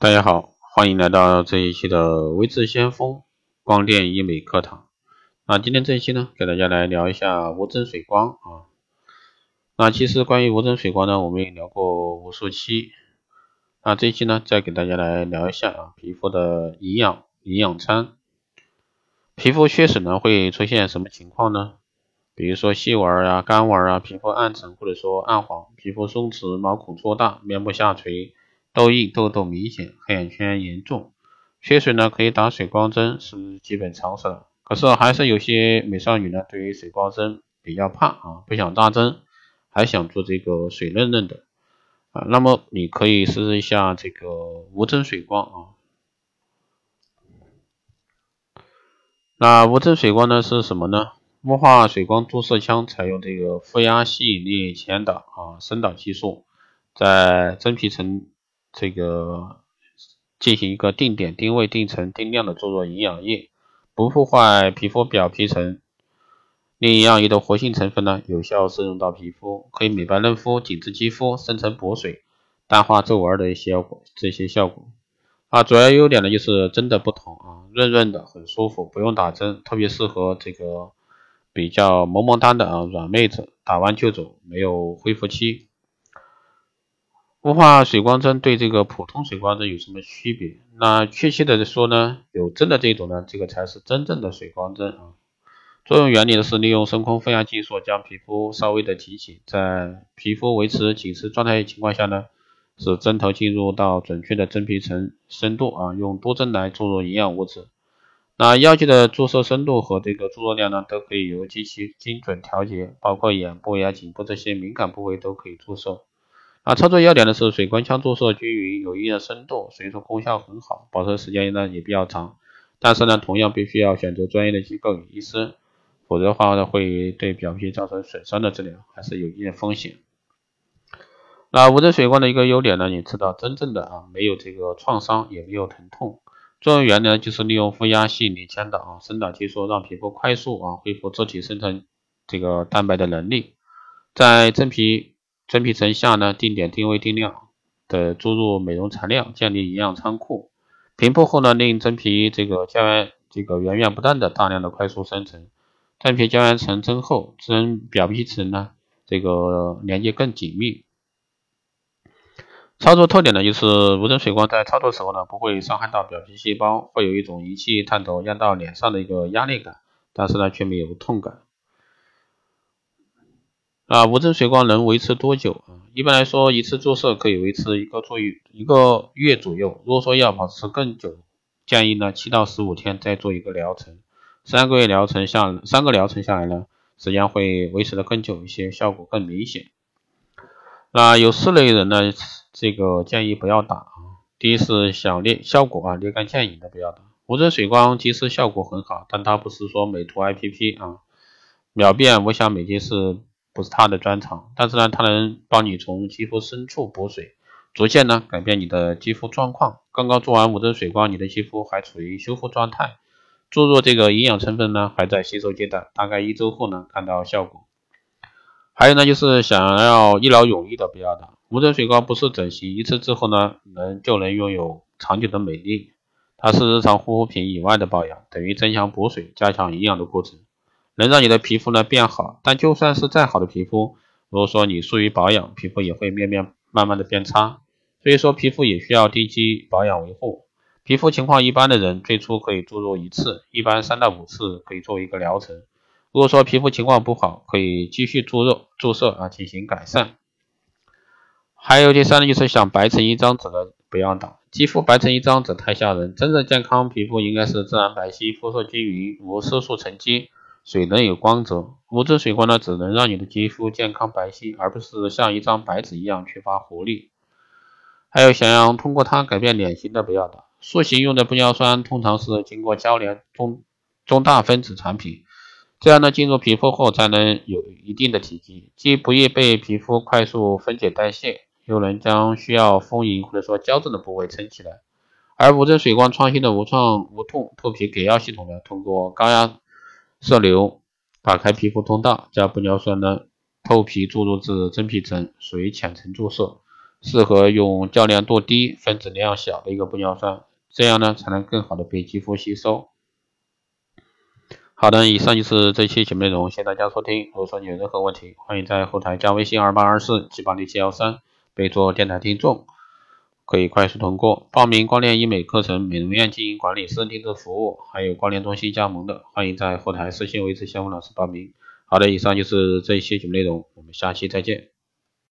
大家好，欢迎来到这一期的微智先锋光电医美课堂。那今天这一期呢，给大家来聊一下无针水光啊。那其实关于无针水光呢，我们也聊过无数期。那这一期呢，再给大家来聊一下啊，皮肤的营养营养餐。皮肤缺水呢，会出现什么情况呢？比如说细纹啊、干纹啊、皮肤暗沉或者说暗黄、皮肤松弛、毛孔粗大、面部下垂。痘印、痘痘明显，黑眼圈严重，缺水呢可以打水光针是基本常识了。可是还是有些美少女呢对于水光针比较怕啊，不想打针，还想做这个水嫩嫩的啊。那么你可以试试一下这个无针水光啊。那无针水光呢是什么呢？雾化水光注射枪采用这个负压吸引力前导啊深导技术，在真皮层。这个进行一个定点、定位、定层、定量的注入营养液，不破坏皮肤表皮层。另营养液的活性成分呢，有效渗入到皮肤，可以美白嫩肤、紧致肌肤、深层补水、淡化皱纹的一些这些效果。啊，主要优点呢就是真的不同啊，润润的，很舒服，不用打针，特别适合这个比较萌萌哒的啊软妹子，打完就走，没有恢复期。雾化水光针对这个普通水光针有什么区别？那确切的说呢，有针的这种呢，这个才是真正的水光针啊。作用原理呢是利用深空负压技术将皮肤稍微的提起，在皮肤维持紧实状态情况下呢，使针头进入到准确的真皮层深度啊，用多针来注入营养物质。那药剂的注射深度和这个注入量呢，都可以由机器精准调节，包括眼部呀、颈部这些敏感部位都可以注射。啊，操作要点呢是水光枪注射均匀，有一定的深度，所以说功效很好，保持时间呢也比较长。但是呢，同样必须要选择专业的机构与医师，否则的话呢会对表皮造成损伤的治疗还是有一定的风险。那无针水光的一个优点呢，你知道，真正的啊没有这个创伤，也没有疼痛。作用原理呢就是利用负压吸引力牵导啊深导技术，让皮肤快速啊恢复自体生成这个蛋白的能力，在真皮。真皮层下呢，定点、定位、定量的注入美容材料，建立营养仓库。平铺后呢，令真皮这个胶原这个源源不断的大量的快速生成，真皮胶原层增厚，真表皮层呢这个连接更紧密。操作特点呢，就是无针水光在操作时候呢，不会伤害到表皮细胞，会有一种仪器探头压到脸上的一个压力感，但是呢，却没有痛感。啊，无针水光能维持多久啊？一般来说，一次注射可以维持一个坐月一个月左右。如果说要保持更久，建议呢七到十五天再做一个疗程。三个月疗程下，三个疗程下来呢，时间会维持的更久一些，效果更明显。那有四类人呢，这个建议不要打啊。第一是想裂效果啊，立竿见影的不要打。无针水光其实效果很好，但它不是说美图 A P P 啊，秒变无瑕美肌是。不是它的专长，但是呢，它能帮你从肌肤深处补水，逐渐呢改变你的肌肤状况。刚刚做完无针水光，你的肌肤还处于修复状态，注入这个营养成分呢还在吸收阶段，大概一周后呢看到效果。还有呢，就是想要一劳永逸的不要打无针水光，不是整形，一次之后呢能就能拥有长久的美丽，它是日常护肤品以外的保养，等于增强补水、加强营养的过程。能让你的皮肤呢变好，但就算是再好的皮肤，如果说你疏于保养，皮肤也会面面慢慢的变差。所以说皮肤也需要定期保养维护。皮肤情况一般的人，最初可以注入一次，一般三到五次可以做一个疗程。如果说皮肤情况不好，可以继续注入注射啊进行改善。还有第三呢，就是想白成一张纸的不要打，肌肤白成一张纸太吓人。真正健康皮肤应该是自然白皙、肤色均匀、无色素沉积。水能有光泽，无针水光呢，只能让你的肌肤健康白皙，而不是像一张白纸一样缺乏活力。还有想要通过它改变脸型的，不要打。塑形用的玻尿酸通常是经过交联中中大分子产品，这样呢进入皮肤后才能有一定的体积，既不易被皮肤快速分解代谢，又能将需要丰盈或者说矫正的部位撑起来。而无针水光创新的无创无痛脱皮给药系统呢，通过高压。射流打开皮肤通道，将玻尿酸呢透皮注入至真皮层，属于浅层注射，适合用较量度低、分子量小的一个玻尿酸，这样呢才能更好的被肌肤吸收。好的，以上就是这期节目内容，谢谢大家收听。如果说你有任何问题，欢迎在后台加微信二八二四七八零七幺三，备注电台听众，可以快速通过。报名光电医美课程、美容院经营管理、私人定制服务，还有光电中心加盟的，欢迎在后台私信维持相关老师报名。好的，以上就是这一期节目内容，我们下期再见。